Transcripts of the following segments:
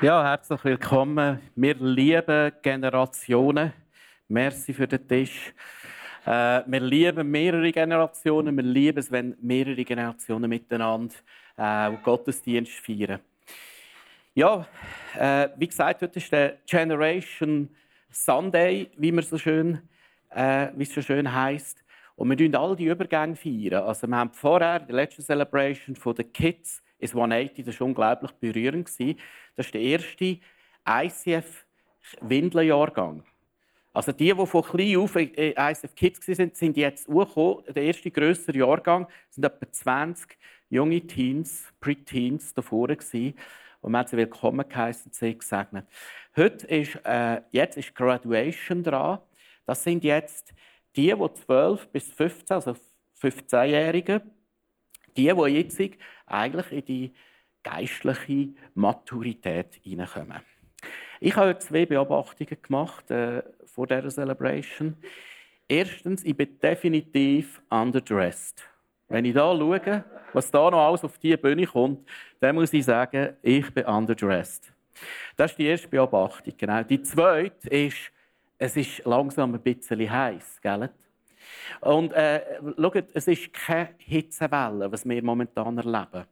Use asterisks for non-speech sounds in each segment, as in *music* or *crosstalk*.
Ja, herzlich willkommen. Wir lieben Generationen. Merci für den Tisch. Äh, wir lieben mehrere Generationen. Wir lieben es, wenn mehrere Generationen miteinander äh, Gottesdienst feiern. Ja, äh, wie gesagt, heute ist der Generation Sunday, wie man so schön, äh, wie es so schön heißt. Und wir feiern all die Übergänge feiern. Also wir haben vorher die letzte Celebration von den Kids ins 180, das war unglaublich berührend. Das ist der erste ICF-Windeljahrgang. Also die, die von klein auf äh, ICF Kids waren, sind jetzt angekommen. Der erste grössere Jahrgang sind etwa 20 junge Teens, Pre-Teens davor gewesen. Und wir haben sie willkommen geheißen sie gesegnet. Heute ist, äh, jetzt ist Graduation dran. Das sind jetzt die, die 12 bis 15, also 15-Jährigen, die, die jetzt eigentlich in die geistliche Maturität hineinkommen. Ich habe zwei Beobachtungen gemacht äh, vor dieser Celebration. Erstens, ich bin definitiv underdressed. Wenn ich da schaue, was da noch alles auf diese Bühne kommt, dann muss ich sagen, ich bin underdressed. Das ist die erste Beobachtung. Genau. Die zweite ist, es ist langsam ein bisschen heiß, gell? Und äh, schaut, es ist keine Hitzewelle, was wir momentan erleben.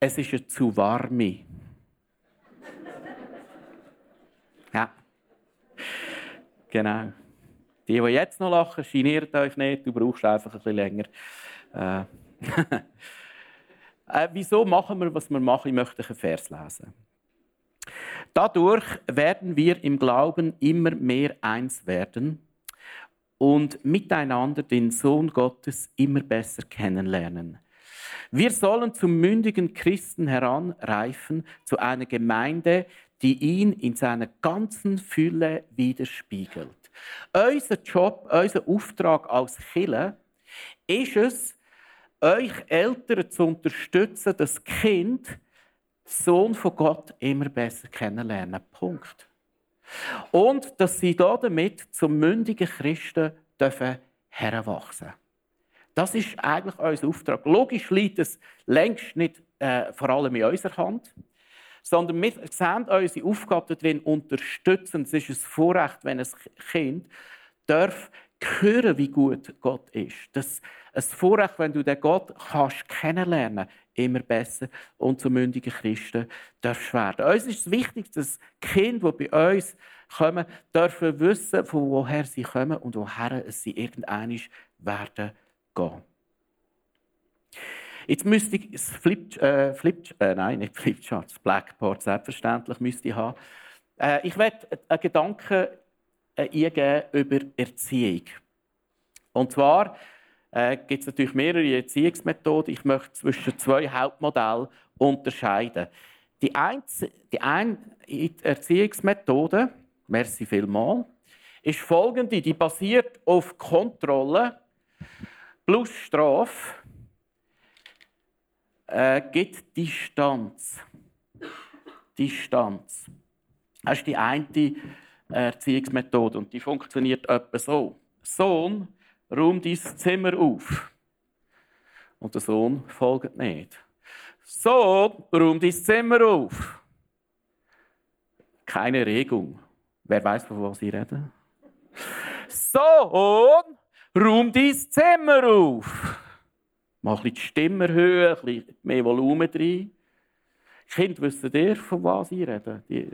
Es ist eine zu warme. ja. Genau. Die, die jetzt noch lachen, geniert euch nicht, du brauchst einfach ein bisschen länger. Äh. *laughs* äh, wieso machen wir, was wir machen? Ich möchte einen Vers lesen. Dadurch werden wir im Glauben immer mehr eins werden und miteinander den Sohn Gottes immer besser kennenlernen. Wir sollen zum mündigen Christen heranreifen, zu einer Gemeinde, die ihn in seiner ganzen Fülle widerspiegelt. Unser Job, unser Auftrag als Killer ist es, euch Eltern zu unterstützen, das Kind, Sohn von Gott, immer besser kennenlernen. Punkt. Und dass sie damit zum mündigen Christen dürfen heranwachsen Das ist eigentlich unser Auftrag. Logisch liegt es längst nicht äh, vor allem in unserer Hand, sondern wir sehen unsere Aufgabe darin unterstützen. Es ist ein Vorrecht, wenn ein Kind darf hören, wie gut Gott ist. Das ein Vorrecht, wenn du den Gott kannst kennenlernen immer besser und zu mündigen Christen darfst werden. Uns ist es wichtig, dass Kinder, die bei uns kommen, dürfen wissen, von woher sie kommen und woher sie irgendwann werden gehen. Jetzt müsste ich das Flip, äh, Flip äh, nein, nicht Flipchart, das Blackboard selbstverständlich müsste ich haben. Äh, ich werde einen Gedanken äh, eingeben über Erziehung. Und zwar äh, gibt es natürlich mehrere Erziehungsmethoden. Ich möchte zwischen zwei Hauptmodellen unterscheiden. Die, eine, die eine Erziehungsmethode, merci vielmals, ist folgende. Die basiert auf Kontrolle plus Strafe äh, gibt Distanz. Distanz. Das ist die eine Erziehungsmethode und die funktioniert etwa so. Sohn, räum dein Zimmer auf. Und der Sohn folgt nicht. Sohn, räum dein Zimmer auf. Keine Regung. Wer weiß, von was ich rede? Sohn, räum dein Zimmer auf. Mach die Stimme bisschen mehr Volumen rein. Kind, wisst ihr, von was ich rede? Die,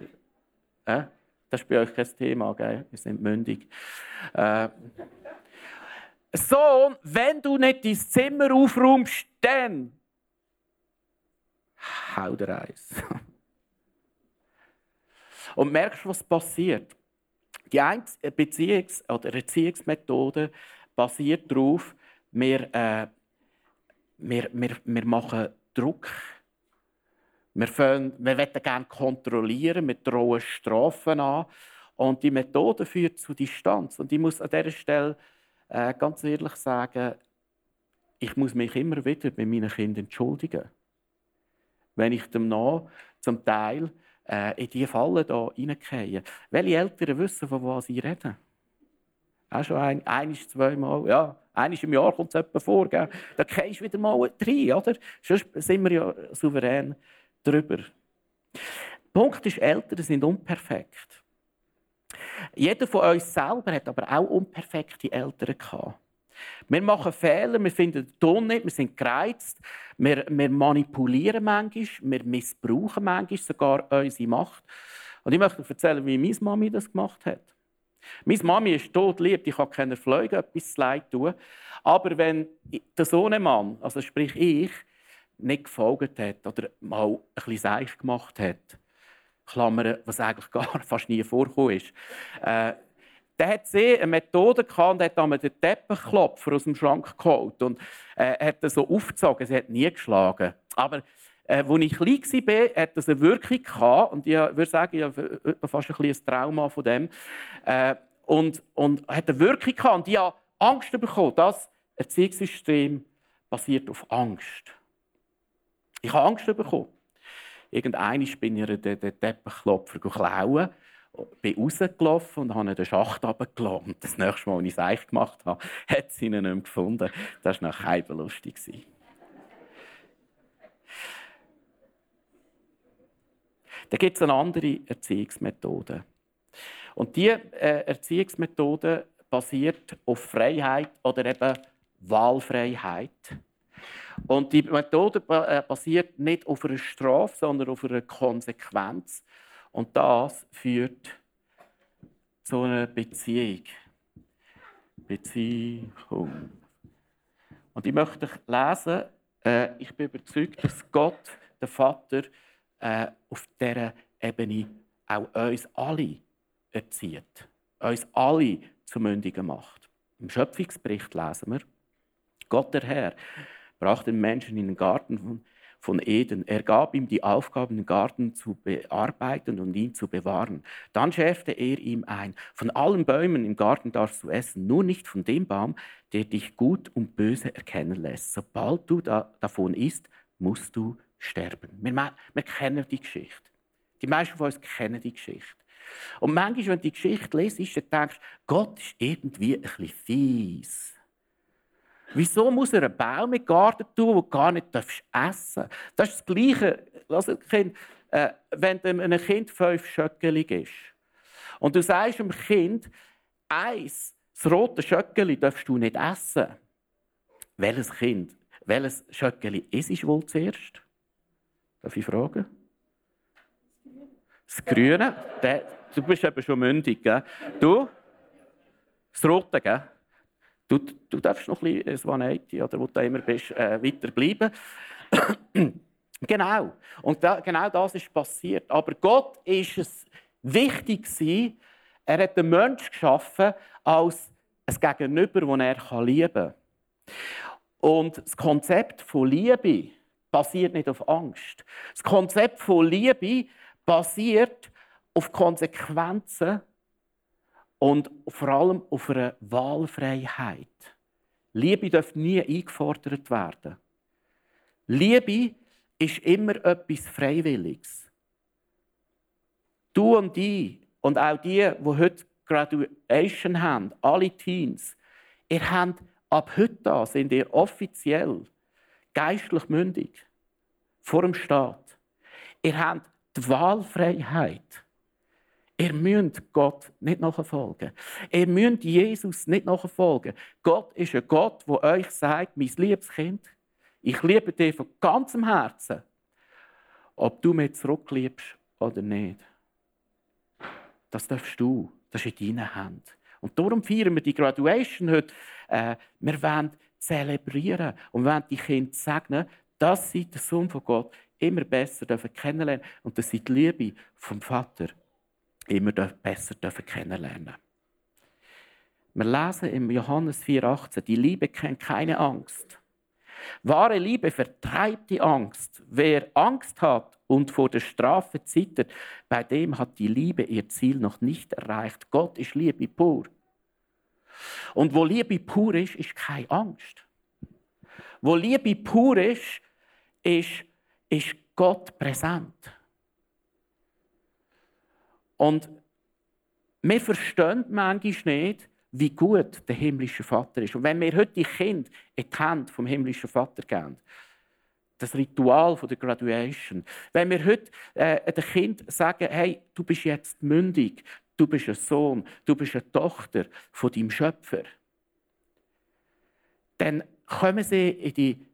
äh? Das ist bei euch kein Thema, gell? Wir sind mündig. Äh, Sohn, wenn du nicht dein Zimmer aufräumst, dann hau dir eins. *laughs* Und merkst, was passiert? Die eine Beziehungs- oder Erziehungsmethode basiert darauf, wir, äh, wir, wir, wir machen Druck. Wir, fangen, wir wollen gerne kontrollieren, wir drohen Strafen an. Und die Methode führt zu Distanz. Und ich muss an dieser Stelle äh, ganz ehrlich sagen, ich muss mich immer wieder bei meinen Kindern entschuldigen. Wenn ich dem noch zum Teil äh, in diese Falle hier reingehe. Welche Eltern wissen, von was ich rede? Auch schon ein, einiges, zweimal. Ja, einiges im Jahr kommt es etwa vor. Gell? Da gehst du wieder mal rein, oder? Sonst sind wir ja souverän drüber. Punkt ist, Eltern sind unperfekt. Jeder von uns selber hat aber auch unperfekte Eltern gehabt. Wir machen Fehler, wir finden den Ton nicht, wir sind gereizt, wir, wir manipulieren manchmal, wir missbrauchen manchmal sogar unsere Macht. Und ich möchte erzählen, wie meine Mami das gemacht hat. Meine Mami ist tot lieb, ich kann keiner Fleuge etwas leid tun. Aber wenn der Sohnemann, also sprich ich, nicht gefolgt hat oder mal ein bisschen seich gemacht hat, Klammern, was eigentlich *laughs* gar fast nie vorgekommen ist, äh, der hat sie eine Methode gehabt und hat einmal den Teppichklopfer aus dem Schrank geholt und äh, hat ihn so aufgezogen. Sie hat nie geschlagen. Aber äh, als ich klein war, hat das eine Wirkung gehabt. Und ich würde sagen, ich habe fast ein, ein Trauma von dem. Äh, und, und hat eine Wirkung gehabt. Und ich habe Angst bekommen. Das Erziehungssystem basiert auf Angst. Ich habe Angst bekommen. Irgendeinmal bin ich den, Teppichklopfer klauen bin rausgelaufen und habe den Schacht runtergelassen. Das nächste Mal, als ich es eigentlich gemacht habe, hat sie ihn nicht mehr gefunden. Das war noch lustig. Da gibt es eine andere Erziehungsmethode. Und diese äh, Erziehungsmethode basiert auf Freiheit oder eben Wahlfreiheit. Und die Methode äh, basiert nicht auf einer Strafe, sondern auf einer Konsequenz. Und das führt zu einer Beziehung. Beziehung. Und ich möchte lesen, äh, ich bin überzeugt, dass Gott, der Vater, äh, auf dieser Ebene auch uns alle erzieht. Uns alle zu Mündigen macht. Im Schöpfungsbericht lesen wir, Gott der Herr brachte den Menschen in den Garten von von Eden. Er gab ihm die Aufgabe, den Garten zu bearbeiten und ihn zu bewahren. Dann schärfte er ihm ein, von allen Bäumen im Garten darfst du essen, nur nicht von dem Baum, der dich gut und böse erkennen lässt. Sobald du da, davon isst, musst du sterben. Wir, wir kennen die Geschichte. Die meisten von uns kennen die Geschichte. Und manchmal, wenn du die Geschichte liest, dann denkst du, Gott ist irgendwie ein bisschen fies. Wieso muss er einen Baum im Garten tun, den du gar nicht essen darfst? Das ist das Gleiche, also kind, äh, wenn einem Kind fünf Schöckeli ist. Und du sagst dem Kind, eins, das rote Schöckeli darfst du nicht essen. Welches Kind, welches Schöckeli es wohl zuerst? Darf ich fragen? Das Grüne. Du bist eben schon mündig, gell? Du? Das Rote, gell? Du, du darfst noch ein bisschen 180 oder wo du immer bist, äh, weiter bleiben. *clears throat* genau. Und da, genau das ist passiert. Aber Gott ist es wichtig er hat den Menschen geschaffen als ein Gegenüber, das er lieben kann. Und das Konzept von Liebe basiert nicht auf Angst. Das Konzept von Liebe basiert auf Konsequenzen und vor allem auf einer Wahlfreiheit. Liebe darf nie eingefordert werden. Liebe ist immer etwas Freiwilliges. Du und ich und auch die, die heute Graduation haben, alle Teens, ihr habt ab heute an, sind ihr offiziell geistlich mündig vor dem Staat. Ihr habt die Wahlfreiheit. Ihr müsst Gott nicht nachfolgen. Ihr müsst Jesus nicht nachfolgen. Gott ist ein Gott, der euch sagt, mein liebes Kind, ich liebe dich von ganzem Herzen. Ob du mich zurückliebst oder nicht. Das darfst du. Das ist in deinen Händen. Und darum feiern wir die Graduation heute. Äh, wir wollen zelebrieren und wollen die Kinder segnen, dass sie den Sohn von Gott immer besser kennenlernen und dass sie die Liebe vom Vater immer besser kennenlernen Wir lesen im Johannes 4,18, die Liebe kennt keine Angst. Wahre Liebe vertreibt die Angst. Wer Angst hat und vor der Strafe zittert, bei dem hat die Liebe ihr Ziel noch nicht erreicht. Gott ist Liebe pur. Und wo Liebe pur ist, ist keine Angst. Wo Liebe pur ist, ist, ist Gott präsent. Und wir verstehen manchmal nicht, wie gut der himmlische Vater ist. Und wenn wir heute die Kinder in die Hände vom himmlischen Vater geben, das Ritual der Graduation. Wenn wir heute äh, dem Kind sagen, hey, du bist jetzt mündig, du bist ein Sohn, du bist eine Tochter von deinem Schöpfer, dann kommen sie in die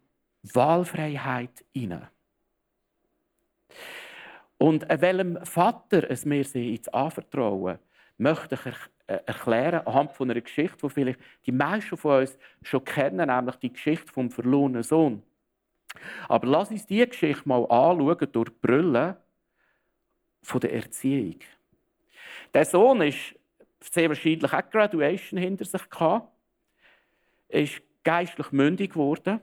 Wahlfreiheit hinein. Und welchem Vater es mir sie jetzt anvertrauen, möchte ich äh, erklären anhand von einer Geschichte, die vielleicht die meisten von uns schon kennen, nämlich die Geschichte vom verlorenen Sohn. Aber lass uns diese Geschichte mal anschauen durch die Brille der Erziehung. Der Sohn ist sehr wahrscheinlich auch Graduation hinter sich gehabt, ist geistlich mündig geworden.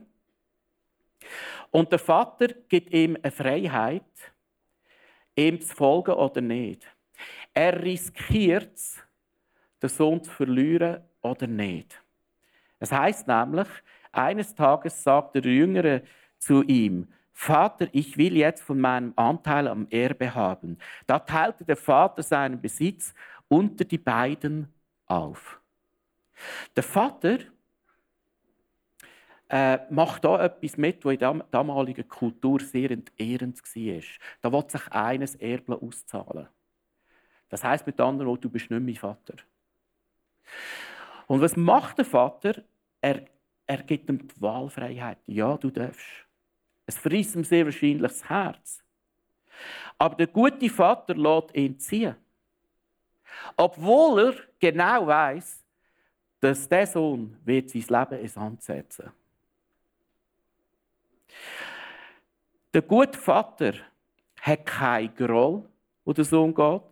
Und der Vater gibt ihm eine Freiheit, ihm zu folgen oder nicht. Er riskiert es, den Sohn zu verlieren oder nicht. Es heißt nämlich, eines Tages sagte der Jüngere zu ihm, Vater, ich will jetzt von meinem Anteil am Erbe haben. Da teilte der Vater seinen Besitz unter die beiden auf. Der Vater äh, macht da etwas mit, was in der damaligen Kultur sehr entehrend war. Da will sich eines Erbe auszahlen. Das heißt mit anderen Worten, du bist nicht mein Vater. Und was macht der Vater? Er, er gibt ihm die Wahlfreiheit. Ja, du darfst. Es frisst ihm sehr wahrscheinlich das Herz. Aber der gute Vater lässt ihn ziehen. Obwohl er genau weiß, dass der Sohn wird sein Leben ins Hand setzen Der gute Vater hat keinen Groll, wo der Sohn geht.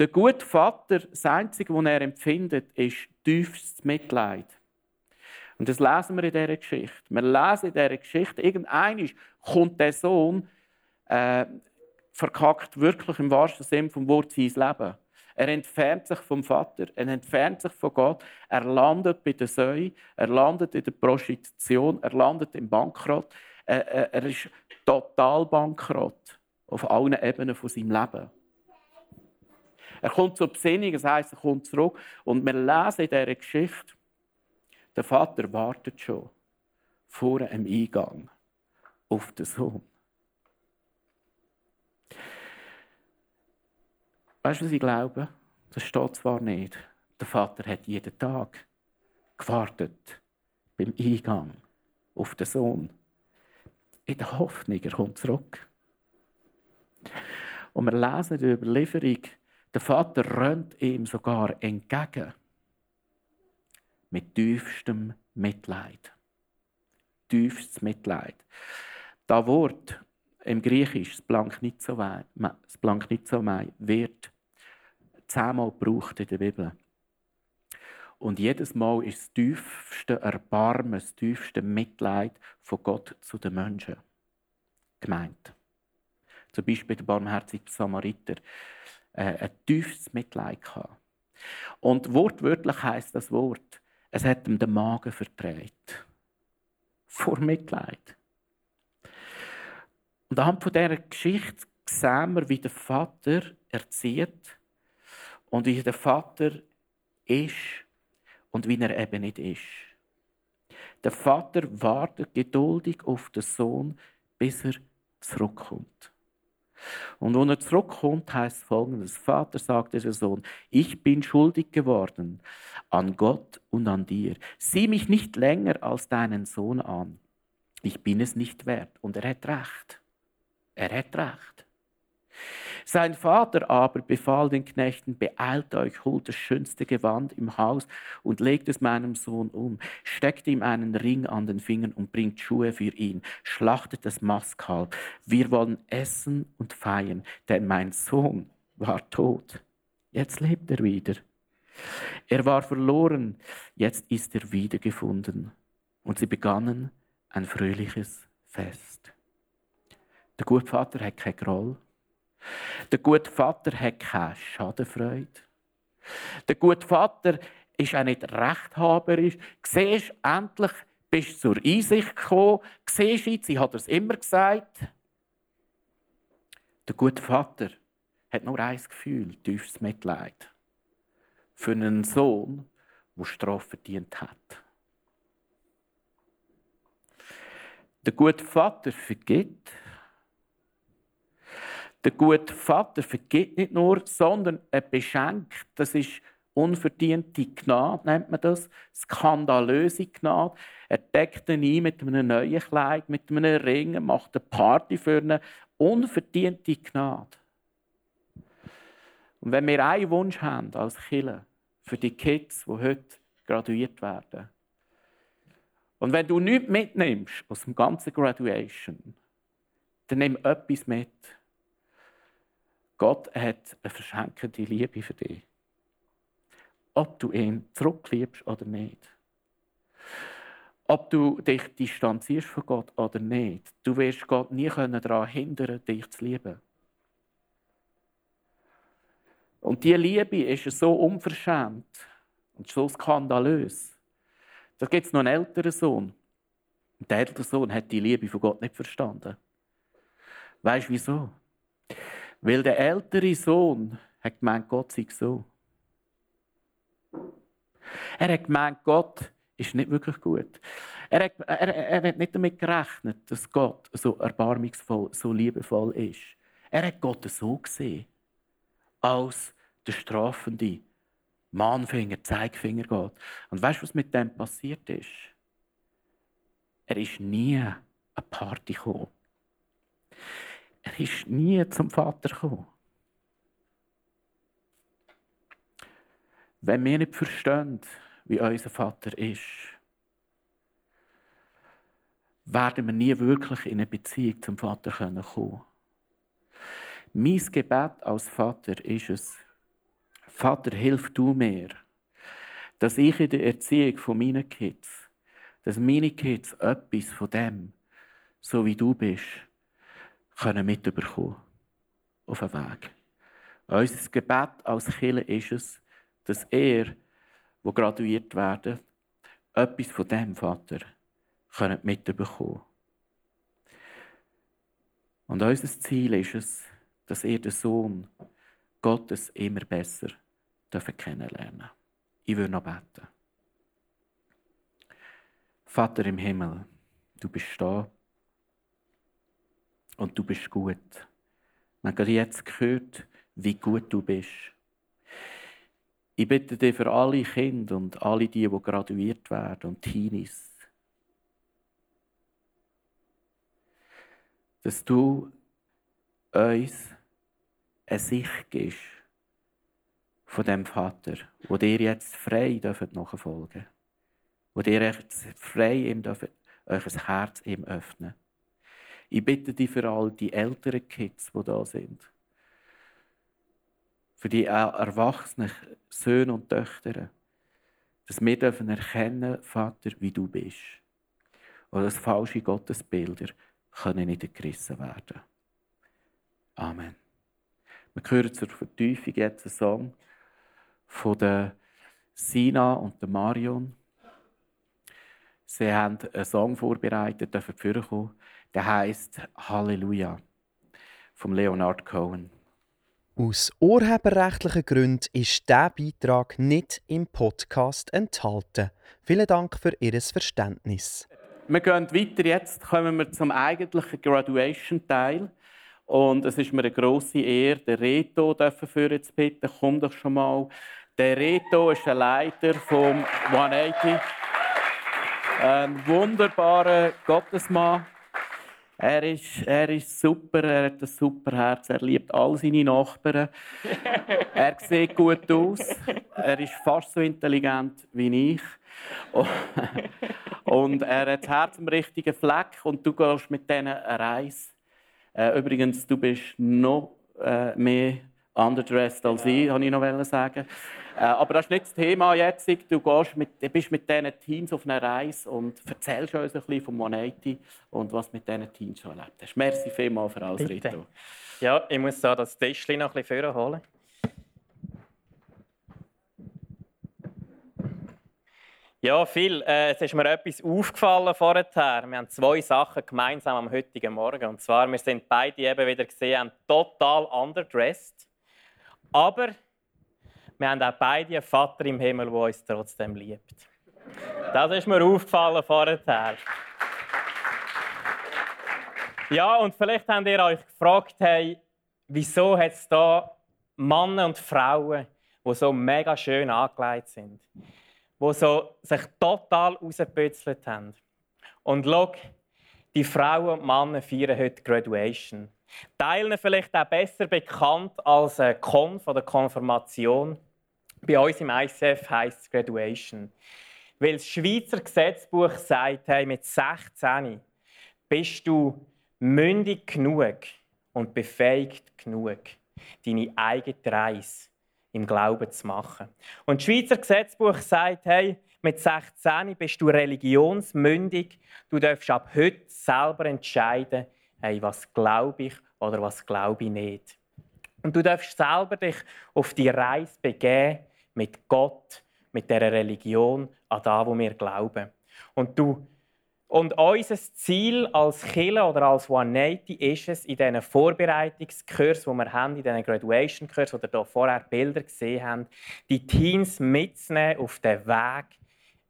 Der gute Vater, das Einzige, was er empfindet, ist tiefstes Mitleid. Und das lesen wir in dieser Geschichte. Wir lesen in dieser Geschichte, irgendeiner kommt der Sohn, äh, verkackt wirklich im wahrsten Sinne vom Wort sein Leben. Er entfernt sich vom Vater, er entfernt sich von Gott, er landet bei der Säue, er landet in der Prostitution, er landet im Bankrott, er, er ist total bankrott auf allen Ebenen von seinem Leben. Er kommt zur Besinnung, das heisst, er kommt zurück. Und wir lesen in dieser Geschichte, der Vater wartet schon vor dem Eingang auf den Sohn. Weißt du, was ich glaube? Das steht zwar nicht. Der Vater hat jeden Tag gewartet beim Eingang auf den Sohn. In der Hoffnung, er kommt zurück. Und wir lesen in der Überlieferung, der Vater rennt ihm sogar entgegen mit tiefstem Mitleid. Tiefstes Mitleid. Das Wort im Griechisch, nicht so wird zehnmal gebraucht in der Bibel. Und jedes Mal ist das tiefste Erbarmen, das tiefste Mitleid von Gott zu den Menschen gemeint. Zum Beispiel der barmherzige Samariter. Äh, ein tiefes Mitleid gehabt. Und wortwörtlich heißt das Wort, es hat ihm den Magen verdreht. Vor Mitleid. Und anhand von dieser Geschichte sehen wir, wie der Vater erzieht und wie der Vater ist und wie er eben nicht ist. Der Vater wartet geduldig auf den Sohn, bis er zurückkommt. Und wenn er zurückkommt, heißt folgendes: Vater sagt der Sohn, ich bin schuldig geworden an Gott und an dir. Sieh mich nicht länger als deinen Sohn an. Ich bin es nicht wert. Und er hat recht. Er hat recht. Sein Vater aber befahl den Knechten, beeilt euch, holt das schönste Gewand im Haus und legt es meinem Sohn um, steckt ihm einen Ring an den Fingern und bringt Schuhe für ihn, schlachtet das Mastkalb. Wir wollen essen und feiern, denn mein Sohn war tot. Jetzt lebt er wieder. Er war verloren, jetzt ist er wiedergefunden. Und sie begannen ein fröhliches Fest. Der Gutvater hat kein Groll. Der gute Vater hat keine Schadenfreude. Der gute Vater ist auch nicht rechthaberisch. Siehst endlich bist du zur Einsicht gekommen. Siehst jetzt, ich habe es immer gesagt. Der gute Vater hat nur ein Gefühl, tiefes Mitleid. Für einen Sohn, der Strafe verdient hat. Der gute Vater vergibt. Der gute Vater vergibt nicht nur, sondern er beschenkt. Das ist unverdiente Gnade, nennt man das. Skandalöse Gnade. Er deckt ihn ein mit einem neuen Kleid, mit einem Ring, macht eine Party für eine unverdiente Gnade. Und wenn wir einen Wunsch haben als Killer für die Kids, die heute graduiert werden, und wenn du nichts mitnimmst aus dem ganzen Graduation, dann nimm etwas mit. Gott hat eine verschenkende Liebe für dich. Ob du ihn zurückliebst oder nicht. Ob du dich distanzierst von Gott oder nicht. Du wirst Gott nie daran hindern, dich zu lieben. Und diese Liebe ist so unverschämt und so skandalös. Da gibt es noch einen älteren Sohn. Und der ältere Sohn hat die Liebe von Gott nicht verstanden. Weißt du wieso? Weil der ältere Sohn hat gemeint, Gott sei so. Er hat gemeint, Gott ist nicht wirklich gut. Er hat, er, er hat nicht damit gerechnet, dass Gott so erbarmungsvoll, so liebevoll ist. Er hat Gott so gesehen, als der strafende Mahnfinger, Zeigefinger Gott. Und weißt du, was mit dem passiert ist? Er ist nie eine Party gekommen. Er ist nie zum Vater gekommen. Wenn wir nicht verstehen, wie unser Vater ist, werden wir nie wirklich in eine Beziehung zum Vater kommen können. Mein Gebet als Vater ist es, Vater, hilf du mir, dass ich in der Erziehung von meinen Kids, dass meine Kids etwas von dem, so wie du bist, können mitbekommen. Auf dem Weg. Unser Gebet als Killer ist es, dass er, wo graduiert werden, etwas von dem Vater können mitbekommen. Und unser Ziel ist es, dass er den Sohn Gottes immer besser kennenlernen Ich will noch beten. Vater im Himmel, du bist da und du bist gut. Wir haben jetzt gehört, wie gut du bist. Ich bitte dich für alle Kinder und alle die, die graduiert werden und Teenies, dass du uns eine Sicht gibst von dem Vater, wo dir jetzt frei nachfolgen dürft, wo dir jetzt frei ihm dürft, euch ein Herz ihm öffnen. Ich bitte dich für all die älteren Kids, die da sind, für die erwachsenen Söhne und Töchter, dass wir dürfen erkennen, Vater, wie du bist. Und dass falsche Gottesbilder können nicht gerissen werden. Amen. Wir hören zur Vertiefung jetzt einen Song von der Sina und der Marion. Sie haben einen Song vorbereitet, dürfen kommen. Der heißt Halleluja vom Leonard Cohen. Aus urheberrechtlichen Gründen ist dieser Beitrag nicht im Podcast enthalten. Vielen Dank für Ihr Verständnis. Wir gehen weiter. Jetzt kommen wir zum eigentlichen Graduation-Teil. Und es ist mir eine grosse Ehre, den Reto dafür zu bitten. Komm doch schon mal. Der Reto ist der Leiter vom 180. Ein wunderbarer Gottesmann. Er ist, er ist super, er hat ein super Herz, er liebt all seine Nachbarn. *laughs* er sieht gut aus, er ist fast so intelligent wie ich. *laughs* und er hat das Herz am richtigen Fleck und du gehst mit denen eine Reise. Äh, übrigens, du bist noch äh, mehr underdressed als ich, wollte ich noch sagen. Äh, aber das ist nicht das Thema jetzt. Du gehst mit, bist mit diesen Teams auf einer Reise und erzählst uns ein bisschen von Monetti und was mit diesen Teams schon erlebt hast. Merci vielmals für alles, Bitte. Rito. Ja, ich muss da das Tischchen noch ein bisschen vorholen. Ja, viel. Äh, es ist mir etwas aufgefallen vorher. Wir haben zwei Sachen gemeinsam am heutigen Morgen. Und zwar, wir sind beide eben wieder gesehen, total underdressed. Aber wir haben auch beide einen Vater im Himmel, der uns trotzdem liebt. Das ist mir aufgefallen vorher. Ja, und vielleicht habt ihr euch gefragt, hey, wieso hat es da Männer und Frauen, die so mega schön angelegt sind, die so sich total rausgepützelt haben. Und schau, die Frauen und Männer feiern heute Graduation. Teilen vielleicht auch besser bekannt als Konf oder Konfirmation. Bei uns im ICF heisst es Graduation. Weil das Schweizer Gesetzbuch sagt, hey, mit 16 bist du mündig genug und befähigt genug, deine eigene Reise im Glauben zu machen. Und das Schweizer Gesetzbuch sagt, hey, mit 16 bist du religionsmündig. Du darfst ab heute selber entscheiden, hey, was glaube ich oder was glaube ich nicht. Und du darfst selber dich auf die Reise begeben mit Gott, mit der Religion, an da, wo wir glauben. Und du und unser Ziel als Killer oder als 180 ist es, in diesen Vorbereitungskursen, die wir haben, in diesen Graduation-Kursen, oder hier vorher Bilder gesehen haben, die Teens mitzunehmen auf den Weg,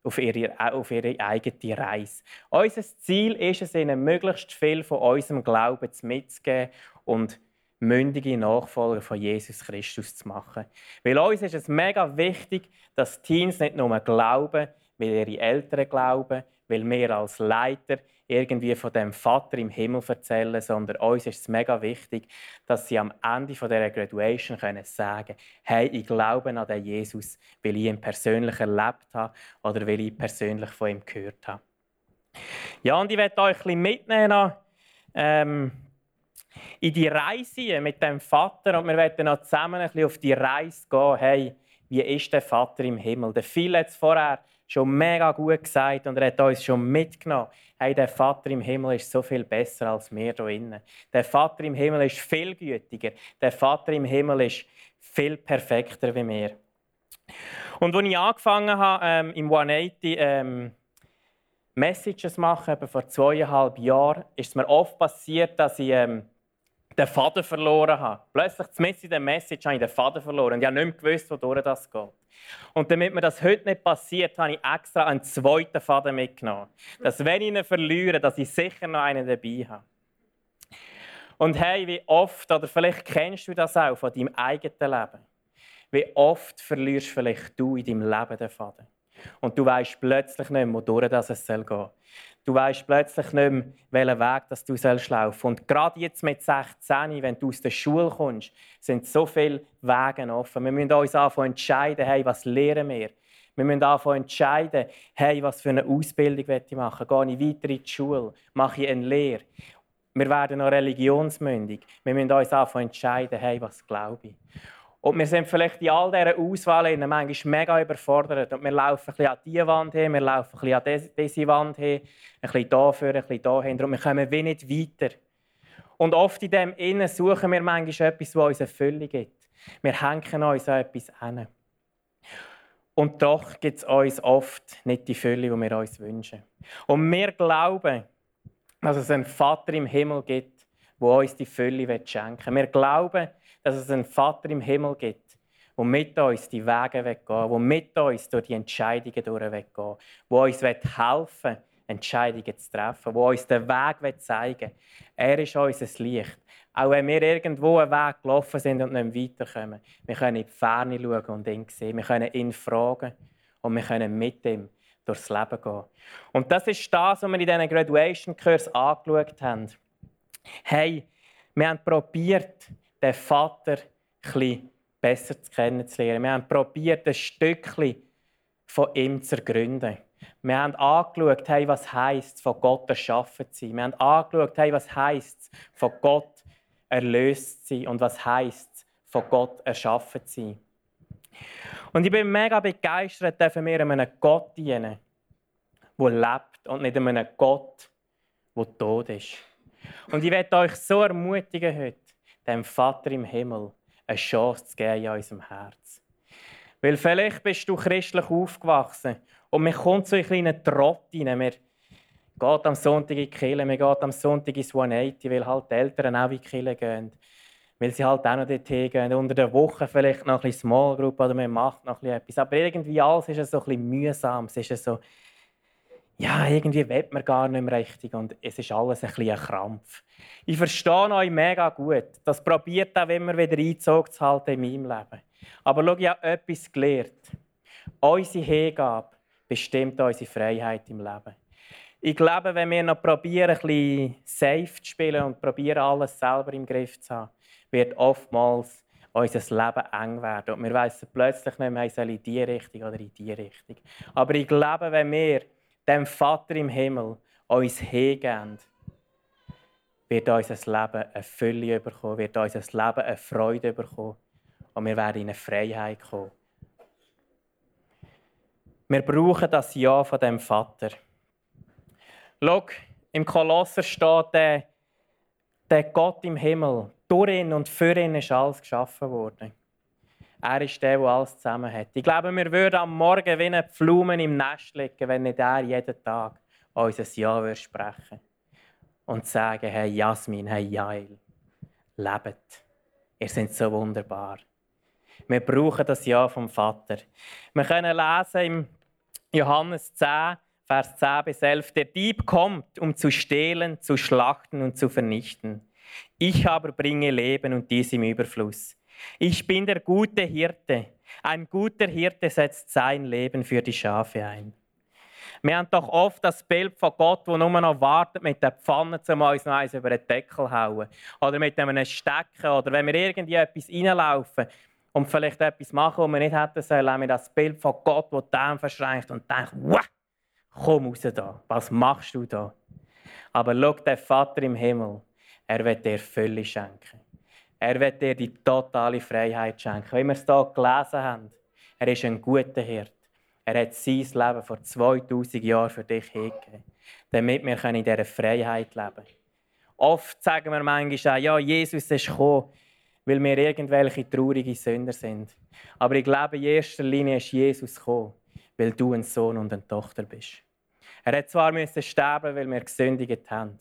auf ihre, auf ihre eigene Reise. Unser Ziel ist es, ihnen möglichst viel von unserem Glauben mitzugeben und mündige Nachfolger von Jesus Christus zu machen. Weil uns ist es mega wichtig, dass Teens nicht nur glauben, weil ihre Eltern glauben, weil wir als Leiter irgendwie von dem Vater im Himmel erzählen, sondern uns ist es mega wichtig, dass sie am Ende von der Graduation können sagen, hey, ich glaube an den Jesus, weil ich ihn persönlich erlebt habe oder weil ich persönlich von ihm gehört habe. Ja, und ich werde euch ein bisschen mitnehmen ähm, in die Reise mit dem Vater und wir werden noch zusammen ein bisschen auf die Reise gehen. Hey, wie ist der Vater im Himmel? Der Phil hat es vorher schon mega gut gesagt und er hat uns schon mitgenommen. Hey, der Vater im Himmel ist so viel besser als wir hier innen. Der Vater im Himmel ist viel gütiger. Der Vater im Himmel ist viel perfekter wie wir. Und als ich angefangen habe, ähm, im 180 ähm, Messages machen, etwa vor zweieinhalb Jahren, ist es mir oft passiert, dass ich ähm, den Faden verloren habe. Plötzlich, mitten in der Message, habe ich den Faden verloren und ich habe nicht mehr gewusst, wodurch das geht. Und damit mir das heute nicht passiert, habe ich extra einen zweiten Faden mitgenommen. Dass, wenn ich ihn verliere, dass ich sicher noch einen dabei habe. Und hey, wie oft, oder vielleicht kennst du das auch von deinem eigenen Leben, wie oft verlierst vielleicht du in deinem Leben den Faden. Und du weißt plötzlich nicht mehr, wodurch es gehen soll. Du weißt plötzlich nicht mehr, welchen Weg dass du laufen sollst. Und gerade jetzt mit 16, wenn du aus der Schule kommst, sind so viele Wege offen. Wir müssen uns anfangen entscheiden, hey, was lernen wir? Wir müssen anfangen entscheiden, hey, was für eine Ausbildung ich machen Gehe ich weiter in die Schule? Mache ich eine Lehre? Wir werden noch religionsmündig. Wir müssen uns anfangen entscheiden, hey, was glaube ich? Und wir sind vielleicht in all dieser Auswahl manchmal mega überfordert. Und wir laufen ein bisschen an diese Wand hin, wir laufen ein bisschen an diese Wand hin, ein bisschen vor, ein bisschen hier hin. Und wir kommen wie nicht weiter. Und oft in dem Innen suchen wir manchmal etwas, das uns Erfüllung gibt. Wir hängen uns an etwas an. Und doch gibt es uns oft nicht die Fülle, die wir uns wünschen. Und wir glauben, dass es einen Vater im Himmel gibt, der uns die Fülle schenken will. Wir glauben, dass es einen Vater im Himmel gibt, der mit uns die Wege weggehen der mit uns durch die Entscheidungen durchweggehen der uns helfen will, Entscheidungen zu treffen, der uns den Weg zeigen will. Er ist unser Licht. Auch wenn wir irgendwo einen Weg gelaufen sind und nicht weiterkommen, wir können in die Ferne schauen und ihn sehen. Wir können ihn fragen und wir können mit ihm durchs Leben gehen. Und das ist das, was wir in diesen Graduation-Kurs angeschaut haben. Hey, wir haben probiert, den Vater etwas besser kennenzulernen. Wir haben probiert, ein Stückchen von ihm zu ergründen. Wir haben angeschaut, hey, was heisst von Gott erschaffen zu sein. Wir haben angeschaut, hey, was heisst von Gott erlöst zu sein und was heisst von Gott erschaffen zu sein. Und ich bin mega begeistert, dass wir einem Gott dienen, der lebt und nicht einem Gott, der tot ist. Und ich werde euch so ermutigen heute, dem Vater im Himmel eine Chance zu geben in unserem Herz. Weil vielleicht bist du christlich aufgewachsen und man kommt so einen kleinen Trott rein. Man geht am Sonntag in die Kirche, man geht am Sonntag ins 180, weil halt die Eltern auch in die Kirche gehen. Weil sie halt auch noch dorthin gehen. Unter der Woche vielleicht noch ein bisschen Small Group oder man macht noch etwas. Aber irgendwie alles ist so ein bisschen mühsam. Es ist so, ja, irgendwie will man gar nicht mehr richtig und es ist alles ein bisschen ein Krampf. Ich verstehe euch mega gut. Das probiert auch immer wieder eingezogen zu halten in meinem Leben. Aber schau, ich habe etwas gelernt. Unsere Hingabe bestimmt unsere Freiheit im Leben. Ich glaube, wenn wir noch probieren, ein bisschen safe zu spielen und probieren, alles selber im Griff zu haben, wird oftmals unser Leben eng werden. Und wir wissen plötzlich nicht mehr, in diese Richtung oder in diese Richtung. Aber ich glaube, wenn wir dem Vater im Himmel uns hingeben, wird unser Leben eine Fülle bekommen, wird unser Leben eine Freude bekommen und wir werden in eine Freiheit kommen. Wir brauchen das Ja von dem Vater. Schau, im Kolosser steht, der, der Gott im Himmel, durch ihn und für ihn ist alles geschaffen worden. Er ist der, der alles zusammen hat. Ich glaube, wir würden am Morgen wie eine Blumen im Nest liegen, wenn nicht er jeden Tag unser Ja würde sprechen und sagen: Hey Jasmin, hey Jael, lebt. Ihr seid so wunderbar. Wir brauchen das Ja vom Vater. Wir können lesen im Johannes 10, Vers 10 bis 11: Der Dieb kommt, um zu stehlen, zu schlachten und zu vernichten. Ich aber bringe Leben und dies im Überfluss. Ich bin der gute Hirte. Ein guter Hirte setzt sein Leben für die Schafe ein. Wir haben doch oft das Bild von Gott, der nur noch wartet, mit der Pfanne zu uns noch eins über den Deckel hauen. Oder mit einem Stecken. Oder wenn wir irgendwie etwas reinlaufen und vielleicht etwas machen, was wir nicht hätten sollen, haben wir das Bild von Gott, der Arme verschränkt und denkt, wow, komm raus da. Was machst du da? Aber schau, der Vater im Himmel, er wird dir Fülle schenken. Er wird dir die totale Freiheit schenken. Wie wir es hier gelesen haben, er ist ein guter Hirt. Er hat sein Leben vor 2000 Jahren für dich hingegeben, damit wir in dieser Freiheit leben können. Oft sagen wir manchmal auch, ja, Jesus ist gekommen, weil wir irgendwelche traurige Sünder sind. Aber ich glaube, in erster Linie ist Jesus gekommen, weil du ein Sohn und eine Tochter bist. Er hat zwar müssen sterben, weil wir gesündigt haben,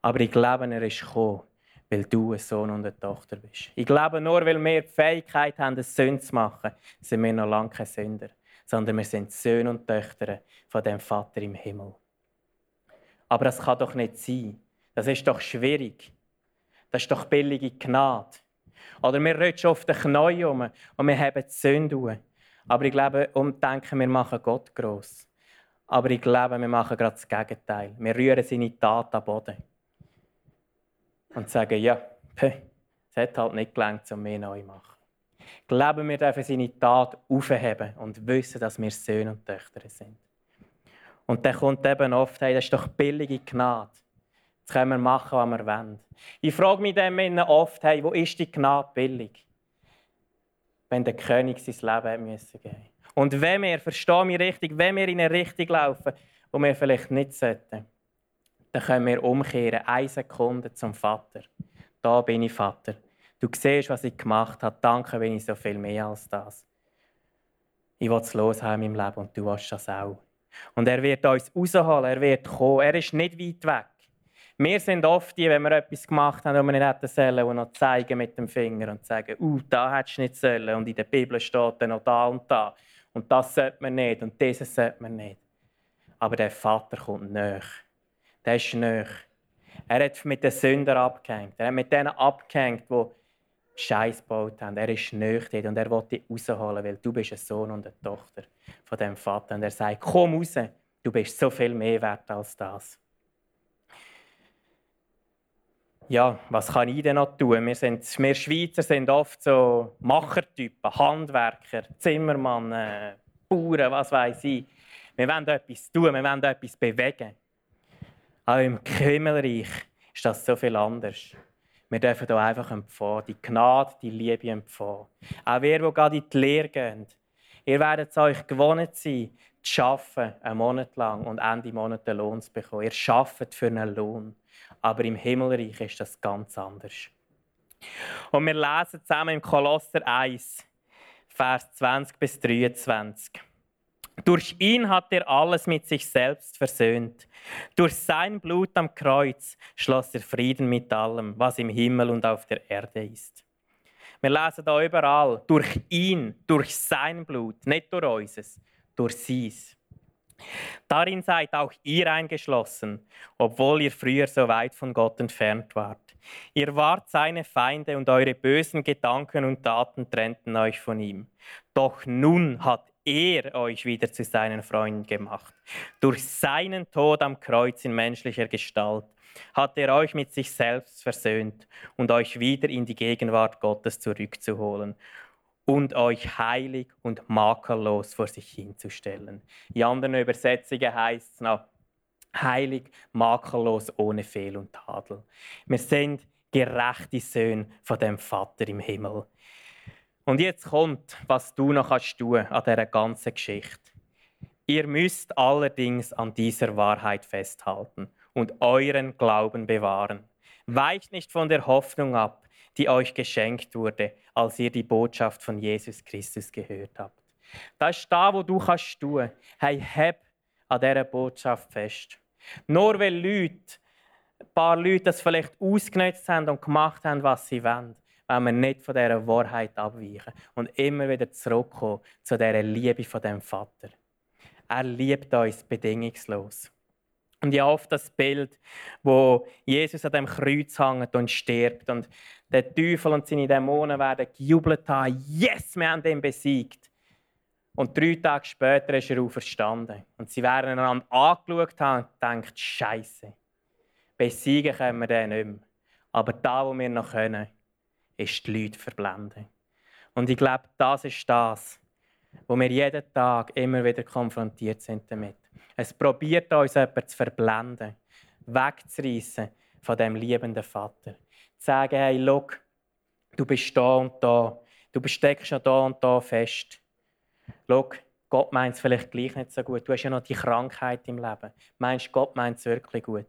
aber ich glaube, er ist gekommen, weil du ein Sohn und eine Tochter bist. Ich glaube, nur weil wir die Fähigkeit haben, eine Sünde zu machen, sind wir noch lange keine Sünder, sondern wir sind Söhne und Töchter von dem Vater im Himmel. Aber das kann doch nicht sein. Das ist doch schwierig. Das ist doch billige Gnade. Oder wir rutschen auf den Knäuel um und wir haben die Sünde. Aber ich glaube und denken, wir machen Gott gross. Aber ich glaube, wir machen gerade das Gegenteil. Wir rühren seine Tat am Boden und sagen, ja, *laughs* es hat halt nicht gelangt, um mehr neu zu machen. Glauben wir dürfen seine Tat aufheben und wissen, dass wir Söhne und Töchter sind. Und dann kommt eben oft, hey, das ist doch billige Gnade. Jetzt können wir machen, was wir wollen. Ich frage mich dann oft, hey, wo ist die Gnade billig? Wenn der König sein Leben geben musste. Und wenn wir, verstehe mich richtig, wenn wir in eine Richtung laufen, wo wir vielleicht nicht sollten, dann können wir umkehren, eine Sekunde zum Vater. Da bin ich, Vater. Du siehst, was ich gemacht habe. Danke, bin ich so viel mehr als das. Ich will es loshaben in meinem Leben und du willst das auch. Und er wird uns rausholen, er wird kommen. Er ist nicht weit weg. Wir sind oft die, wenn wir etwas gemacht haben, wo wir nicht hätten sollen, und noch zeigen mit dem Finger und sagen, uh, da hättest du nicht sollen. Und in der Bibel steht dann noch da und da. Und das sollte man nicht und dieses sollte man nicht. Aber der Vater kommt näher der ist näher. Er hat mit den Sündern abgehängt. Er hat mit denen abgehängt, die Scheiß gebaut haben. Er ist dort und er will dich rausholen, weil du bist ein Sohn und eine Tochter von dem Vater. Und er sagt, komm raus, du bist so viel mehr wert als das. Ja, was kann ich denn noch tun? Wir, sind, wir Schweizer sind oft so Machertypen, Handwerker, Zimmermann, äh, Bauern, was weiß ich. Wir wollen etwas tun, wir wollen etwas bewegen. Aber im Himmelreich ist das so viel anders. Wir dürfen hier einfach empfangen, die Gnade, die Liebe empfangen. Auch wir, die gerade in die Lehre gehen, ihr werdet es euch gewohnt sein, zu arbeiten, einen Monat lang und Ende Monat einen Lohn zu bekommen. Ihr arbeitet für einen Lohn. Aber im Himmelreich ist das ganz anders. Und wir lesen zusammen im Kolosser 1, Vers 20 bis 23. Durch ihn hat er alles mit sich selbst versöhnt. Durch sein Blut am Kreuz schloss er Frieden mit allem, was im Himmel und auf der Erde ist. Wir lesen da überall, durch ihn, durch sein Blut, nicht durch unseres, durch sein. Darin seid auch ihr eingeschlossen, obwohl ihr früher so weit von Gott entfernt wart. Ihr wart seine Feinde und eure bösen Gedanken und Taten trennten euch von ihm. Doch nun hat er euch wieder zu seinen Freunden gemacht. Durch seinen Tod am Kreuz in menschlicher Gestalt hat er euch mit sich selbst versöhnt und euch wieder in die Gegenwart Gottes zurückzuholen und euch heilig und makellos vor sich hinzustellen. In anderen Übersetzungen heißt es noch, heilig, makellos, ohne Fehl und Tadel. Wir sind gerechte Söhne von dem Vater im Himmel. Und jetzt kommt, was du noch kannst tun an dieser ganzen Geschichte. Ihr müsst allerdings an dieser Wahrheit festhalten und euren Glauben bewahren. Weicht nicht von der Hoffnung ab, die euch geschenkt wurde, als ihr die Botschaft von Jesus Christus gehört habt. Das ist da, wo du kannst tun. Hey, hab an dieser Botschaft fest. Nur weil Leute, ein paar Leute das vielleicht ausgenutzt haben und gemacht haben, was sie wollen, wenn wir nicht von dieser Wahrheit abweichen und immer wieder zurückkommen zu dieser Liebe von dem Vater. Er liebt uns bedingungslos. Und ich habe oft das Bild, wo Jesus an dem Kreuz hängt und stirbt und der Teufel und seine Dämonen werden gejubelt haben, yes, wir haben ihn besiegt. Und drei Tage später ist er auferstanden. Und sie werden einander angeschaut haben und gedacht, Scheiße, besiegen können wir den nicht mehr. Aber da, wo wir noch können, ist die Leute verblenden. Und ich glaube, das ist das, wo wir jeden Tag immer wieder konfrontiert sind damit. Es probiert uns jemand zu verblenden, wegzureißen von dem liebenden Vater. Zu sagen, hey, schau, du bist da und da, du steckst ja da und da fest. Schau, Gott meint es vielleicht gleich nicht so gut. Du hast ja noch die Krankheit im Leben. Meinst Gott meint es wirklich gut?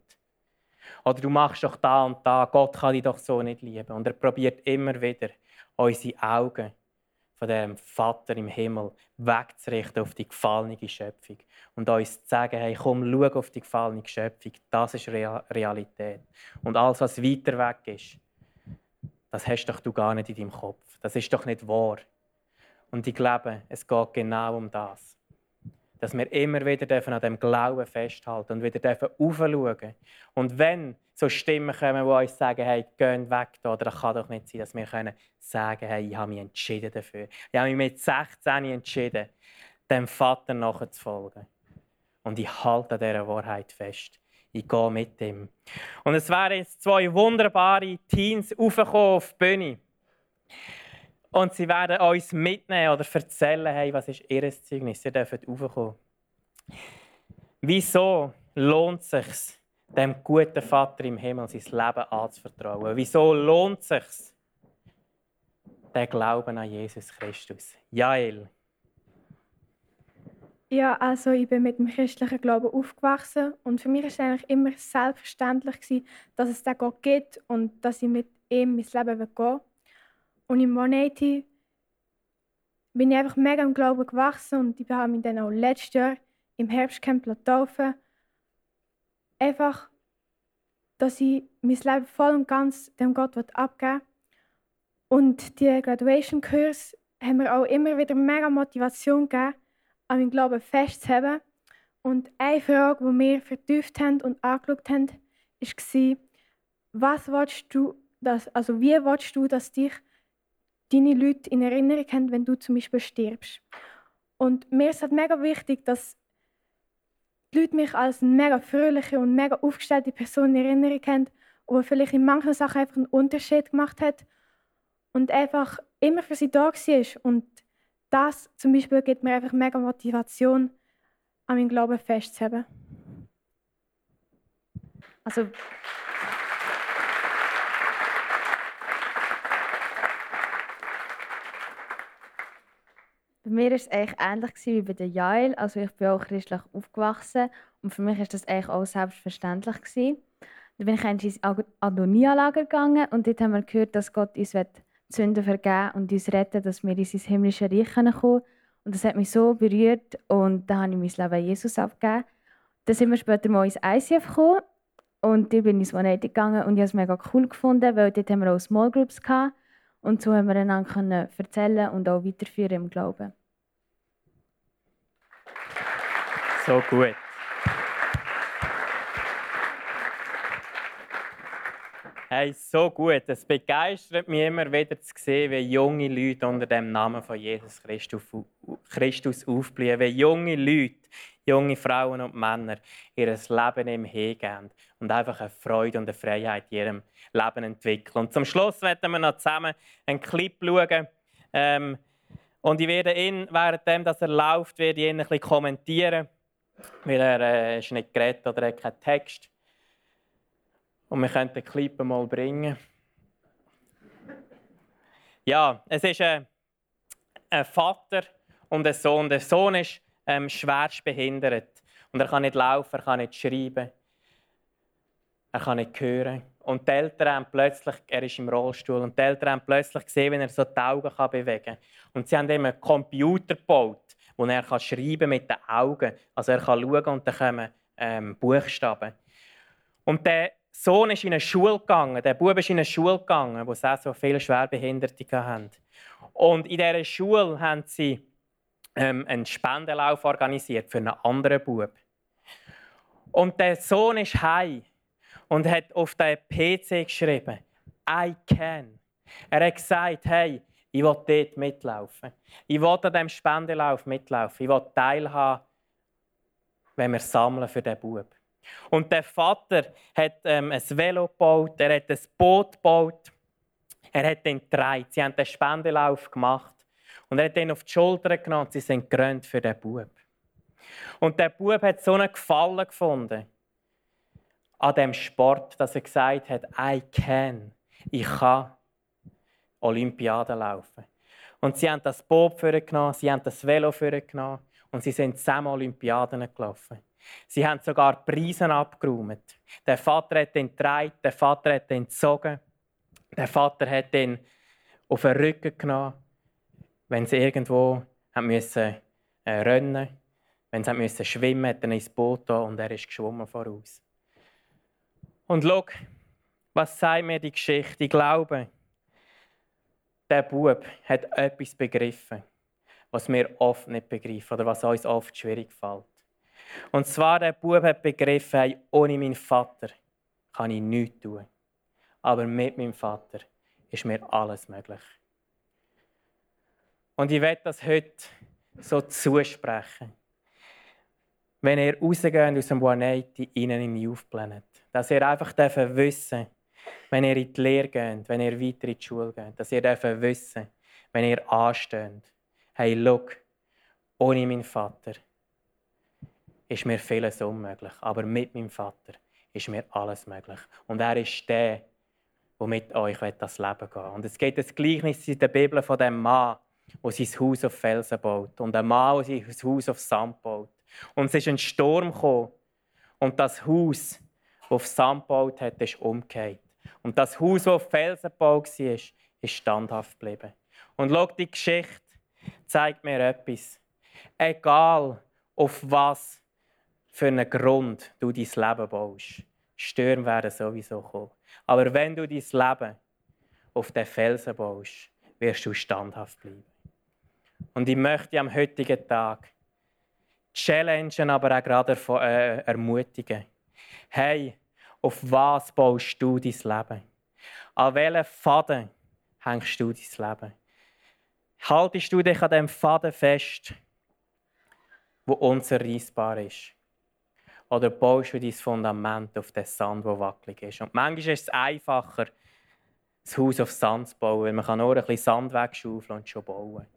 Oder du machst doch da und da, Gott kann dich doch so nicht lieben. Und er probiert immer wieder, unsere Augen von dem Vater im Himmel wegzurichten auf die gefallene Schöpfung und uns zu sagen, hey, komm, schau auf die gefallene Schöpfung, das ist Realität. Und alles, was weiter weg ist, das hast doch du gar nicht in deinem Kopf. Das ist doch nicht wahr. Und ich glaube, es geht genau um das. Dass wir immer wieder an dem Glauben festhalten und wieder aufschauen Und wenn so Stimmen kommen, die uns sagen, hey, geh weg da, oder das kann doch nicht sein, dass wir können sagen, hey, ich habe mich entschieden dafür. Ich habe mich mit 16 entschieden, dem Vater nachzufolgen. Und ich halte an dieser Wahrheit fest. Ich gehe mit ihm. Und es wären jetzt zwei wunderbare Teens aufgekommen auf die Bühne. Und sie werden uns mitnehmen oder erzählen, hey, was ist ihr Zeugnis? Sie dürfen raufkommen. Wieso lohnt es sich, dem guten Vater im Himmel sein Leben anzuvertrauen. Wieso lohnt es sich, den Glauben an Jesus Christus? Jael. Ja, also ich bin mit dem christlichen Glauben aufgewachsen und für mich war es eigentlich immer selbstverständlich, dass es den Gott gibt und dass ich mit ihm mein Leben gehen will. Und im Monati bin ich einfach mega im Glauben gewachsen und ich habe mich dann auch letztes Jahr im Herbstcamp getaufen einfach, dass ich mein Leben voll und ganz dem Gott abgeben will. Und die Graduation-Kurs haben mir auch immer wieder mega Motivation gegeben, an meinem Glauben festzuhalten. Und eine Frage, die wir vertieft haben und angeschaut haben, war, was du, dass, also wie willst du, dass dich deine Leute in Erinnerung haben, wenn du zum Beispiel stirbst? Und mir ist es mega wichtig, dass die Leute mich als eine mega fröhliche und mega aufgestellte Person in Erinnerung haben, die vielleicht in manchen Sachen einfach einen Unterschied gemacht hat und einfach immer für sie da war. Und das zum Beispiel gibt mir einfach mega Motivation, an meinem Glauben festzuhalten. Also Bei mir war es eigentlich ähnlich wie bei der Jael. Also ich bin auch christlich aufgewachsen und für mich war das eigentlich auch selbstverständlich. Dann bin ich ins Adonia-Lager gegangen und dort haben wir gehört, dass Gott uns die Sünden vergeben und uns retten, dass wir in sein himmlisches Reich kommen können. Und das hat mich so berührt und dann habe ich mein Leben Jesus abgegeben. Dann sind wir später mal ins ICF gekommen und dort bin ich ins Monate gegangen und ich habe es mega cool gefunden, weil dort haben wir auch Small Groups gehabt und so haben wir einander erzählen und auch weiterführen im Glauben. So gut. Hey, so gut. Es begeistert mich immer wieder zu sehen, wie junge Leute unter dem Namen von Jesus Christus aufblühen. Wie junge Leute, junge Frauen und Männer ihr Leben ihm hingeben und einfach eine Freude und eine Freiheit in ihrem Leben entwickeln. Und zum Schluss werden wir noch zusammen einen Clip schauen. Ähm, und ich werde ihn, währenddem dass er läuft, werde ich ihn ein bisschen kommentieren, weil er äh, ist nicht geredet oder hat keinen Text. Und wir können den Clip mal bringen. Ja, es ist ein, ein Vater und ein Sohn. Der Sohn ist ähm, schwerst behindert. Und er kann nicht laufen, er kann nicht schreiben, er kann nicht hören. Und die Eltern haben plötzlich, er ist im Rollstuhl, und die Eltern haben plötzlich gesehen, wie er so die Augen bewegen kann. Und sie haben ihm einen Computer gebaut, wo er kann schreiben mit den Augen. Also er kann schauen und dann kommen ähm, Buchstaben. Und der Sohn ist in eine Schule gegangen, der Bub ist in eine Schule gegangen, wo auch so viele Schwerbehinderte hatten. Und in dieser Schule haben sie ähm, einen Spendenlauf organisiert für einen anderen Bub. Und der Sohn ist heim und hat auf den PC geschrieben, I can. Er hat gesagt, hey, ich will dort mitlaufen. Ich will an diesem Spendenlauf mitlaufen. Ich will teilhaben, wenn wir sammeln für den Bub. Und der Vater hat ähm, ein Velo gebaut, er hat ein Boot gebaut, er hat den getragen. Sie haben den Spendelauf gemacht. Und er hat ihn auf die Schulter genommen und sie sind gerannt für den Bub. Und der Bub hat so einen Gefallen gefunden an dem Sport, dass er gesagt hat, I can, ich kann Olympiade laufen. Und sie haben das Boot genommen, sie haben das Velo genommen und sie sind zusammen Olympiaden gelaufen. Sie haben sogar Preise abgeräumt. Der Vater hat ihn getragen, der Vater hat ihn gezogen, der Vater hat ihn auf den Rücken genommen, wenn sie irgendwo haben müssen, äh, rennen wenn sie haben müssen schwimmen hat er ins Boot da und er ist geschwommen voraus. Und schau, was sagt mir die Geschichte? Ich glaube, der Bub hat etwas begriffen, was wir oft nicht begreifen oder was uns oft schwierig fällt. Und zwar, der Bub hat begriffen, hey, ohne meinen Vater kann ich nichts tun. Aber mit meinem Vater ist mir alles möglich. Und ich werde das heute so zusprechen. Wenn ihr rausgeht aus dem 180 innen in mich aufblendet, dass ihr einfach wissen wenn ihr in die Lehre geht, wenn ihr weiter in die Schule geht, dass ihr wissen wenn ihr ansteht, hey, look, ohne meinen Vater ist mir vieles unmöglich. Aber mit meinem Vater ist mir alles möglich. Und er ist der, der mit euch das Leben gehen Und es geht das Gleichnis in der Bibel von dem Mann, der sein Haus auf Felsen baut. Und ein Mann, der sein Haus auf Sand baut. Und es ist ein Sturm gekommen. Und das Haus, das auf Sand gebaut hat, ist umgekehrt. Und das Haus, das auf Felsen gebaut war, ist standhaft geblieben. Und schau, die Geschichte zeigt mir etwas. Egal, auf was für einen Grund du dein Leben baust. Stürme werden sowieso kommen. Aber wenn du dein Leben auf den Felsen baust, wirst du standhaft bleiben. Und ich möchte am heutigen Tag challengen, aber auch gerade äh, ermutigen. Hey, auf was baust du dein Leben? An welchen Faden hängst du dein Leben? Haltest du dich an dem Faden fest, wo unzerreißbar ist? Oder baust du dein Fundament auf den Sand, der wackelig ist? Und manchmal ist es einfacher, das Haus auf Sand zu bauen, weil man kann nur ein bisschen Sand wegschaufeln und schon bauen.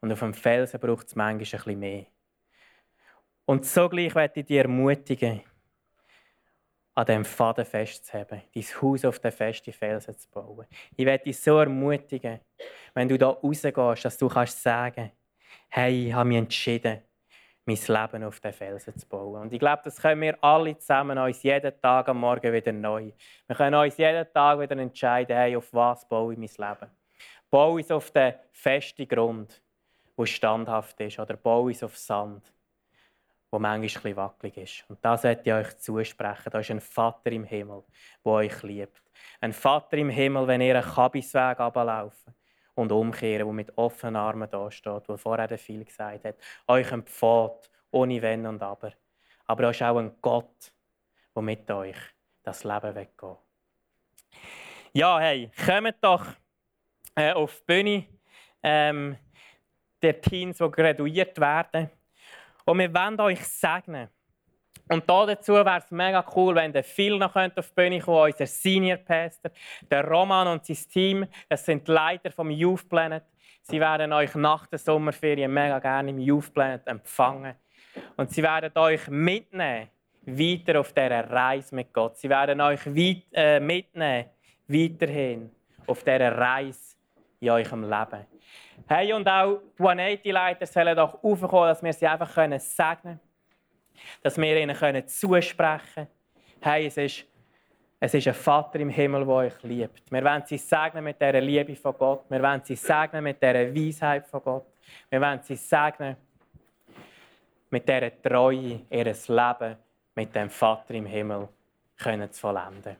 Und auf dem Felsen braucht es manchmal ein bisschen mehr. Und sogleich werde ich dich ermutigen, an diesem Faden festzuhalten, dein Haus auf den festen Felsen zu bauen. Ich werde dich so ermutigen, wenn du da rausgehst, dass du kannst sagen, hey, ich habe mich entschieden, mein Leben auf den Felsen zu bauen. Und ich glaube, das können wir alle zusammen uns jeden Tag am Morgen wieder neu. Wir können uns jeden Tag wieder entscheiden, hey, auf was baue ich mein Leben. Baue ich es auf den festen Grund, der standhaft ist, oder baue ich es auf Sand, wo manchmal ein wackelig ist. Und das sollte ich euch zusprechen. Da ist ein Vater im Himmel, der euch liebt. Ein Vater im Himmel, wenn ihr einen Kabisweg ablaufen und umkehren, wo mit offenen Armen da steht, wo vorher viel gesagt hat, euch empfiehlt, ohne Wenn und Aber. Aber da ist auch ein Gott, der mit euch das Leben weggehen Ja, hey, kommt doch äh, auf die Bühne. Ähm, der Teams, die graduiert werden. Und wir wollen euch segnen. Und dazu wäre es mega cool, wenn der Phil noch auf die Bühne kommen unser Senior Pastor, der Roman und sein Team. Das sind die Leiter vom Youth Planet. Sie werden euch nach der Sommerferien mega gerne im Youth Planet empfangen. Und sie werden euch mitnehmen, weiter auf dieser Reise mit Gott. Sie werden euch weit, äh, mitnehmen, weiterhin auf dieser Reise in eurem Leben. Hey, und auch die 180-Leiter sollen doch aufkommen, dass wir sie einfach segnen können. Dass wir ihnen können zusprechen können. Hey, es ist, es ist ein Vater im Himmel, der euch liebt. Wir wollen sie segnen mit dieser Liebe von Gott. Wir wollen sie segnen mit dieser Weisheit von Gott. Wir wollen sie segnen mit dieser Treue, ihr Leben mit dem Vater im Himmel können zu vollenden.